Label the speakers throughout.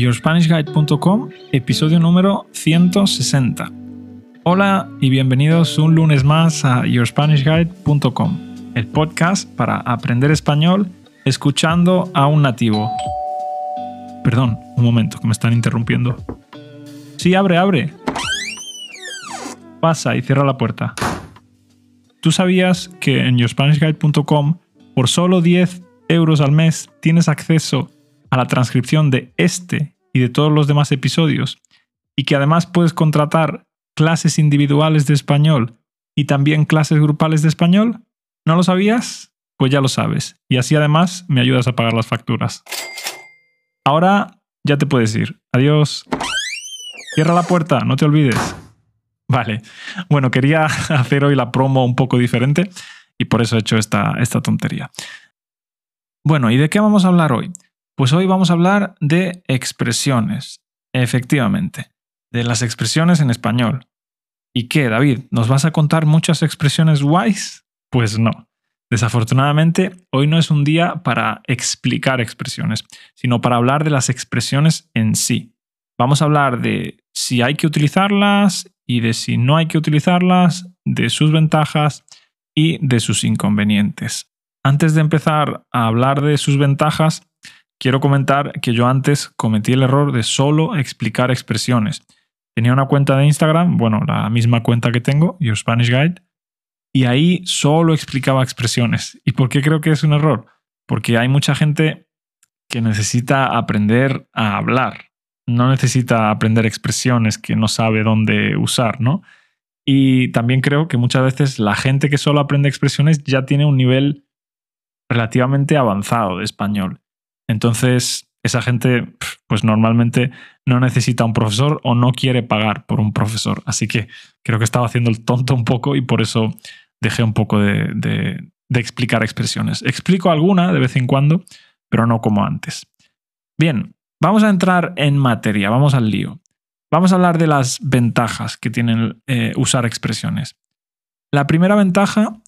Speaker 1: yourspanishguide.com, episodio número 160. Hola y bienvenidos un lunes más a yourspanishguide.com, el podcast para aprender español escuchando a un nativo. Perdón, un momento, que me están interrumpiendo. Sí, abre, abre. Pasa y cierra la puerta. ¿Tú sabías que en yourspanishguide.com por solo 10 euros al mes tienes acceso a la transcripción de este y de todos los demás episodios y que además puedes contratar clases individuales de español y también clases grupales de español? ¿No lo sabías? Pues ya lo sabes. Y así además me ayudas a pagar las facturas. Ahora ya te puedes ir. Adiós. Cierra la puerta, no te olvides. Vale. Bueno, quería hacer hoy la promo un poco diferente y por eso he hecho esta, esta tontería. Bueno, ¿y de qué vamos a hablar hoy? Pues hoy vamos a hablar de expresiones, efectivamente, de las expresiones en español. ¿Y qué, David? ¿Nos vas a contar muchas expresiones guays? Pues no. Desafortunadamente, hoy no es un día para explicar expresiones, sino para hablar de las expresiones en sí. Vamos a hablar de si hay que utilizarlas y de si no hay que utilizarlas, de sus ventajas y de sus inconvenientes. Antes de empezar a hablar de sus ventajas, quiero comentar que yo antes cometí el error de solo explicar expresiones. Tenía una cuenta de Instagram, bueno, la misma cuenta que tengo, Your Spanish Guide, y ahí solo explicaba expresiones. ¿Y por qué creo que es un error? Porque hay mucha gente que necesita aprender a hablar, no necesita aprender expresiones que no sabe dónde usar, ¿no? Y también creo que muchas veces la gente que solo aprende expresiones ya tiene un nivel relativamente avanzado de español. Entonces, esa gente, pues normalmente no necesita un profesor o no quiere pagar por un profesor. Así que creo que estaba haciendo el tonto un poco y por eso dejé un poco de, de explicar expresiones. Explico alguna de vez en cuando, pero no como antes. Bien, vamos a entrar en materia, vamos al lío. Vamos a hablar de las ventajas que tienen eh, usar expresiones. La primera ventaja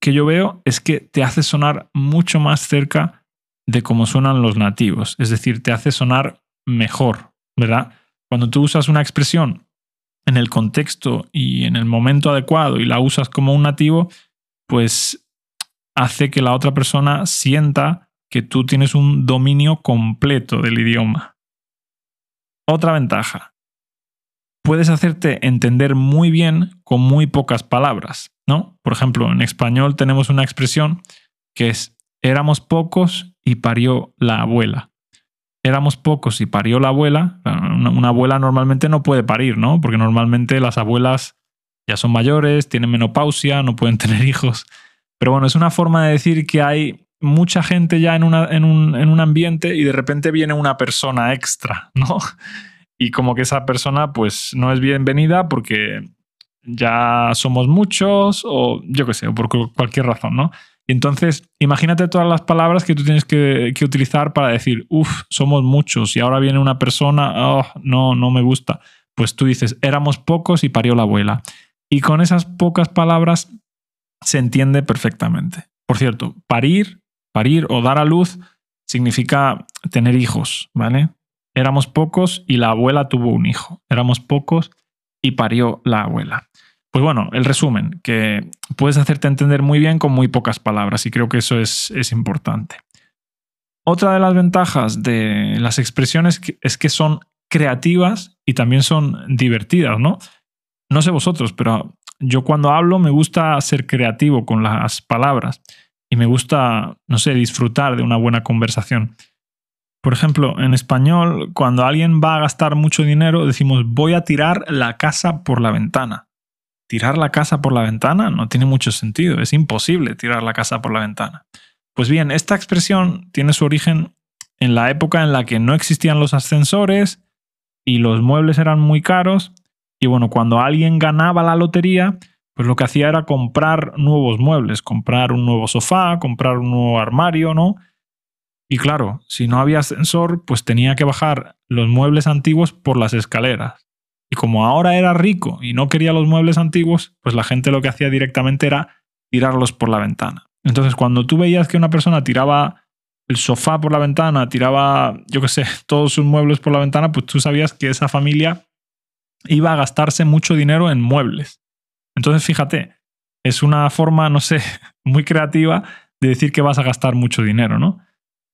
Speaker 1: que yo veo es que te hace sonar mucho más cerca de cómo suenan los nativos, es decir, te hace sonar mejor, ¿verdad? Cuando tú usas una expresión en el contexto y en el momento adecuado y la usas como un nativo, pues hace que la otra persona sienta que tú tienes un dominio completo del idioma. Otra ventaja. Puedes hacerte entender muy bien con muy pocas palabras, ¿no? Por ejemplo, en español tenemos una expresión que es éramos pocos y parió la abuela. Éramos pocos y parió la abuela. Una, abuela normalmente no puede parir, ¿no? Porque normalmente las abuelas ya son mayores, tienen menopausia, no pueden tener hijos. Pero bueno, es una forma de decir que hay mucha gente ya en, una, en, un, en un ambiente y de repente viene una persona extra, ¿no? Y como que esa persona pues no es bienvenida porque ya somos muchos o yo qué sé, o por cualquier razón, ¿no? Entonces, imagínate todas las palabras que tú tienes que, que utilizar para decir, uff, somos muchos y ahora viene una persona, oh, no, no me gusta. Pues tú dices, éramos pocos y parió la abuela. Y con esas pocas palabras se entiende perfectamente. Por cierto, parir Parir o dar a luz significa tener hijos, ¿vale? Éramos pocos y la abuela tuvo un hijo. Éramos pocos y parió la abuela. Pues bueno, el resumen, que puedes hacerte entender muy bien con muy pocas palabras y creo que eso es, es importante. Otra de las ventajas de las expresiones es que son creativas y también son divertidas, ¿no? No sé vosotros, pero yo cuando hablo me gusta ser creativo con las palabras y me gusta, no sé, disfrutar de una buena conversación. Por ejemplo, en español, cuando alguien va a gastar mucho dinero, decimos voy a tirar la casa por la ventana. Tirar la casa por la ventana no tiene mucho sentido, es imposible tirar la casa por la ventana. Pues bien, esta expresión tiene su origen en la época en la que no existían los ascensores y los muebles eran muy caros. Y bueno, cuando alguien ganaba la lotería, pues lo que hacía era comprar nuevos muebles, comprar un nuevo sofá, comprar un nuevo armario, ¿no? Y claro, si no había ascensor, pues tenía que bajar los muebles antiguos por las escaleras. Y como ahora era rico y no quería los muebles antiguos, pues la gente lo que hacía directamente era tirarlos por la ventana. Entonces, cuando tú veías que una persona tiraba el sofá por la ventana, tiraba, yo qué sé, todos sus muebles por la ventana, pues tú sabías que esa familia iba a gastarse mucho dinero en muebles. Entonces, fíjate, es una forma, no sé, muy creativa de decir que vas a gastar mucho dinero, ¿no?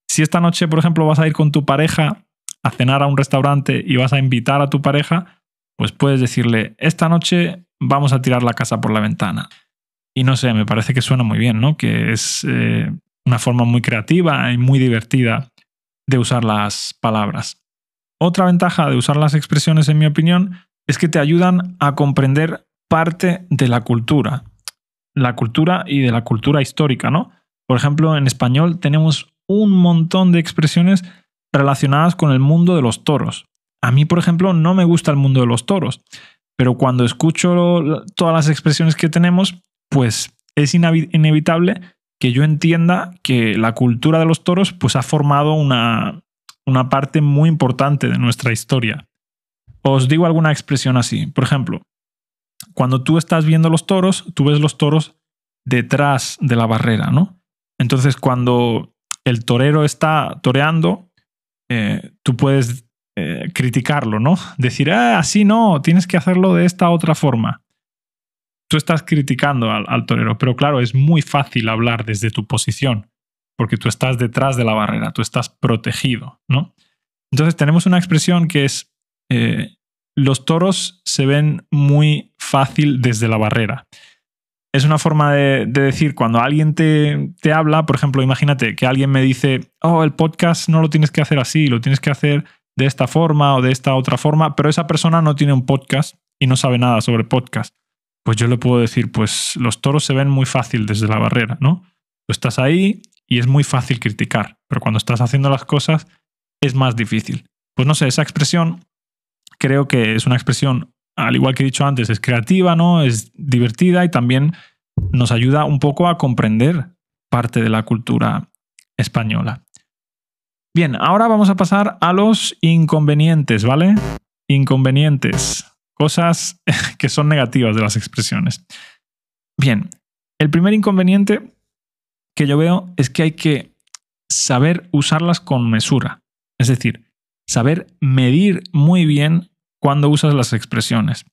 Speaker 1: Si esta noche, por ejemplo, vas a ir con tu pareja a cenar a un restaurante y vas a invitar a tu pareja, pues puedes decirle, esta noche vamos a tirar la casa por la ventana. Y no sé, me parece que suena muy bien, ¿no? Que es eh, una forma muy creativa y muy divertida de usar las palabras. Otra ventaja de usar las expresiones, en mi opinión, es que te ayudan a comprender parte de la cultura. La cultura y de la cultura histórica, ¿no? Por ejemplo, en español tenemos un montón de expresiones relacionadas con el mundo de los toros. A mí, por ejemplo, no me gusta el mundo de los toros, pero cuando escucho todas las expresiones que tenemos, pues es inevitable que yo entienda que la cultura de los toros pues ha formado una, una parte muy importante de nuestra historia. Os digo alguna expresión así. Por ejemplo, cuando tú estás viendo los toros, tú ves los toros detrás de la barrera, ¿no? Entonces, cuando el torero está toreando, eh, tú puedes eh, criticarlo, ¿no? Decir, ah, así no, tienes que hacerlo de esta otra forma. Tú estás criticando al, torero, pero claro, es muy fácil hablar desde tu posición, porque tú estás detrás de la barrera, tú estás protegido, ¿no? Entonces tenemos una expresión que es, eh, los toros se ven muy fácil desde la barrera. Es una forma de, decir, cuando alguien te, te, habla, por ejemplo, imagínate que alguien me dice, oh, el podcast no lo tienes que hacer así, lo tienes que hacer de esta forma o de esta otra forma, pero esa persona no tiene un podcast y no sabe nada sobre podcast. Pues yo le puedo decir, pues los toros se ven muy fácil desde la barrera, ¿no? Tú estás ahí y es muy fácil criticar, pero cuando estás haciendo las cosas es más difícil. Pues no sé, esa expresión creo que es una expresión, al igual que he dicho antes, es creativa, ¿no? Es divertida y también nos ayuda un poco a comprender parte de la cultura española. Bien, ahora vamos a pasar a los inconvenientes, ¿vale? Inconvenientes, cosas que son negativas de las expresiones. Bien, el primer inconveniente que yo veo es que hay que saber usarlas con mesura, es decir, saber medir muy bien cuando usas las expresiones.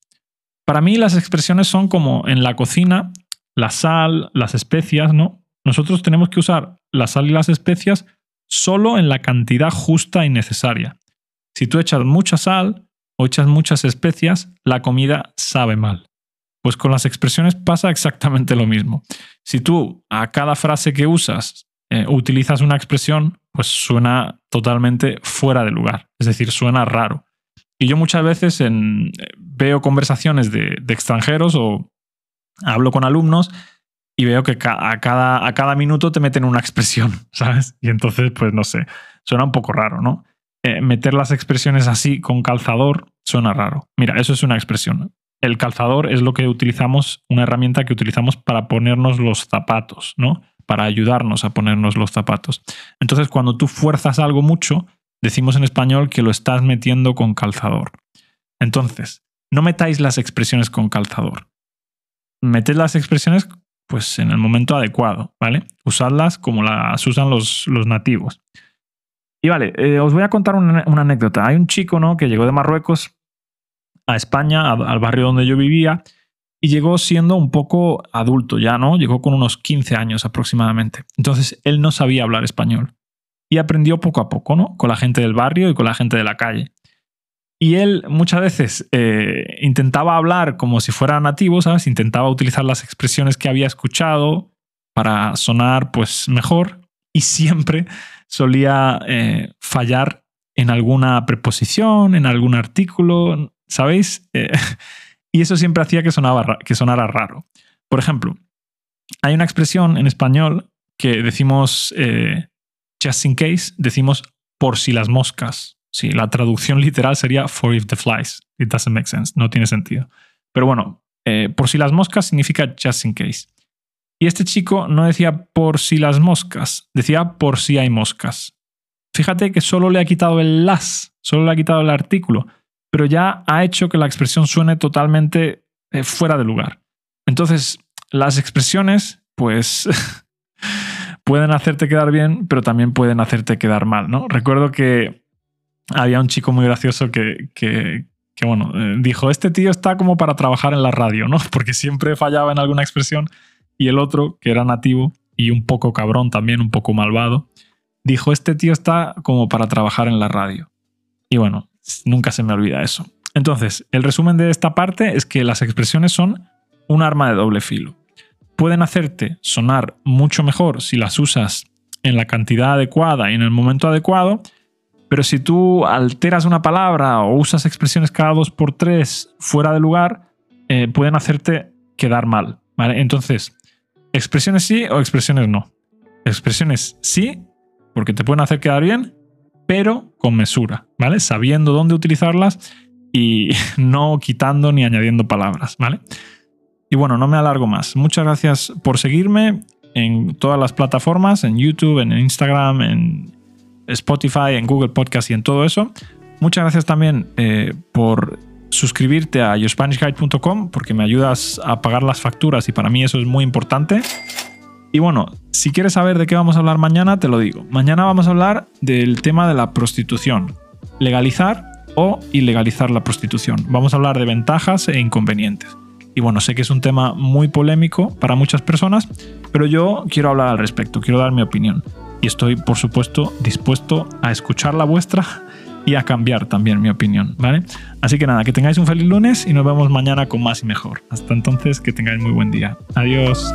Speaker 1: Para mí las expresiones son como en la cocina, la sal, las especias, ¿no? Nosotros tenemos que usar la sal y las especias solo en la cantidad justa y necesaria. Si tú echas mucha sal o echas muchas especias, la comida sabe mal. Pues con las expresiones pasa exactamente lo mismo. Si tú a cada frase que usas eh, utilizas una expresión, pues suena totalmente fuera de lugar, es decir, suena raro. Y yo muchas veces en, veo conversaciones de extranjeros o hablo con alumnos y veo que a cada, a cada minuto te meten una expresión, ¿sabes? Y entonces, pues no sé, suena un poco raro, ¿no? Eh, meter las expresiones así con calzador suena raro. Mira, eso es una expresión. El calzador es lo que utilizamos, una herramienta que utilizamos para ponernos los zapatos, ¿no? Para ayudarnos a ponernos los zapatos. Entonces, cuando tú fuerzas algo mucho, decimos en español que lo estás metiendo con calzador. Entonces, no metáis las expresiones con calzador. Meted las expresiones pues en el momento adecuado, ¿vale? Usadlas como las usan los, los nativos. Y vale, eh, os voy a contar una, anécdota. Hay un chico, ¿no? Que llegó de Marruecos a España, al barrio donde yo vivía, y llegó siendo un poco adulto ya, ¿no? Llegó con unos 15 años aproximadamente. Entonces, él no sabía hablar español. Y aprendió poco a poco, ¿no? Con la gente del barrio y con la gente de la calle. Y él muchas veces eh, intentaba hablar como si fuera nativo, ¿sabes? Intentaba utilizar las expresiones que había escuchado para sonar pues mejor y siempre solía eh, fallar en alguna preposición, en algún artículo, ¿sabéis? Eh, y eso siempre hacía que, sonaba, que sonara raro. Por ejemplo, hay una expresión en español que decimos just in case, decimos por si las moscas. Sí, la traducción literal sería for if the flies. It doesn't make sense. No tiene sentido. Pero bueno, eh, por si las moscas significa just in case. Y este chico no decía por si las moscas, decía por si hay moscas. Fíjate que solo le ha quitado el las, solo le ha quitado el artículo, pero ya ha hecho que la expresión suene totalmente eh, fuera de lugar. Entonces, las expresiones, pues pueden hacerte quedar bien, pero también pueden hacerte quedar mal, ¿no? Recuerdo que había un chico muy gracioso que, que, bueno, eh, dijo, este tío está como para trabajar en la radio, ¿no? Porque siempre fallaba en alguna expresión. Y el otro, que era nativo y un poco cabrón también, un poco malvado, dijo, este tío está como para trabajar en la radio. Y bueno, nunca se me olvida eso. Entonces, el resumen de esta parte es que las expresiones son un arma de doble filo. Pueden hacerte sonar mucho mejor si las usas en la cantidad adecuada y en el momento adecuado, pero si tú alteras una palabra o usas expresiones cada dos por tres fuera de lugar, eh, pueden hacerte quedar mal. ¿vale? Entonces, expresiones sí o expresiones no. Expresiones sí, porque te pueden hacer quedar bien, pero con mesura, ¿vale? Sabiendo dónde utilizarlas y no quitando ni añadiendo palabras, ¿vale? Y bueno, no me alargo más. Muchas gracias por seguirme en todas las plataformas, en YouTube, en Instagram, en Spotify, en Google Podcast y en todo eso. Muchas gracias también eh, por suscribirte a yourspanishguide.com porque me ayudas a pagar las facturas y para mí eso es muy importante. Y bueno, si quieres saber de qué vamos a hablar mañana, te lo digo. Mañana vamos a hablar del tema de la prostitución. Legalizar o ilegalizar la prostitución. Vamos a hablar de ventajas e inconvenientes. Y bueno, sé que es un tema muy polémico para muchas personas, pero yo quiero hablar al respecto, quiero dar mi opinión. Y estoy, por supuesto, dispuesto a escuchar la vuestra y a cambiar también mi opinión, ¿vale? Así que nada, que tengáis un feliz lunes y nos vemos mañana con más y mejor. Hasta entonces, que tengáis muy buen día. Adiós.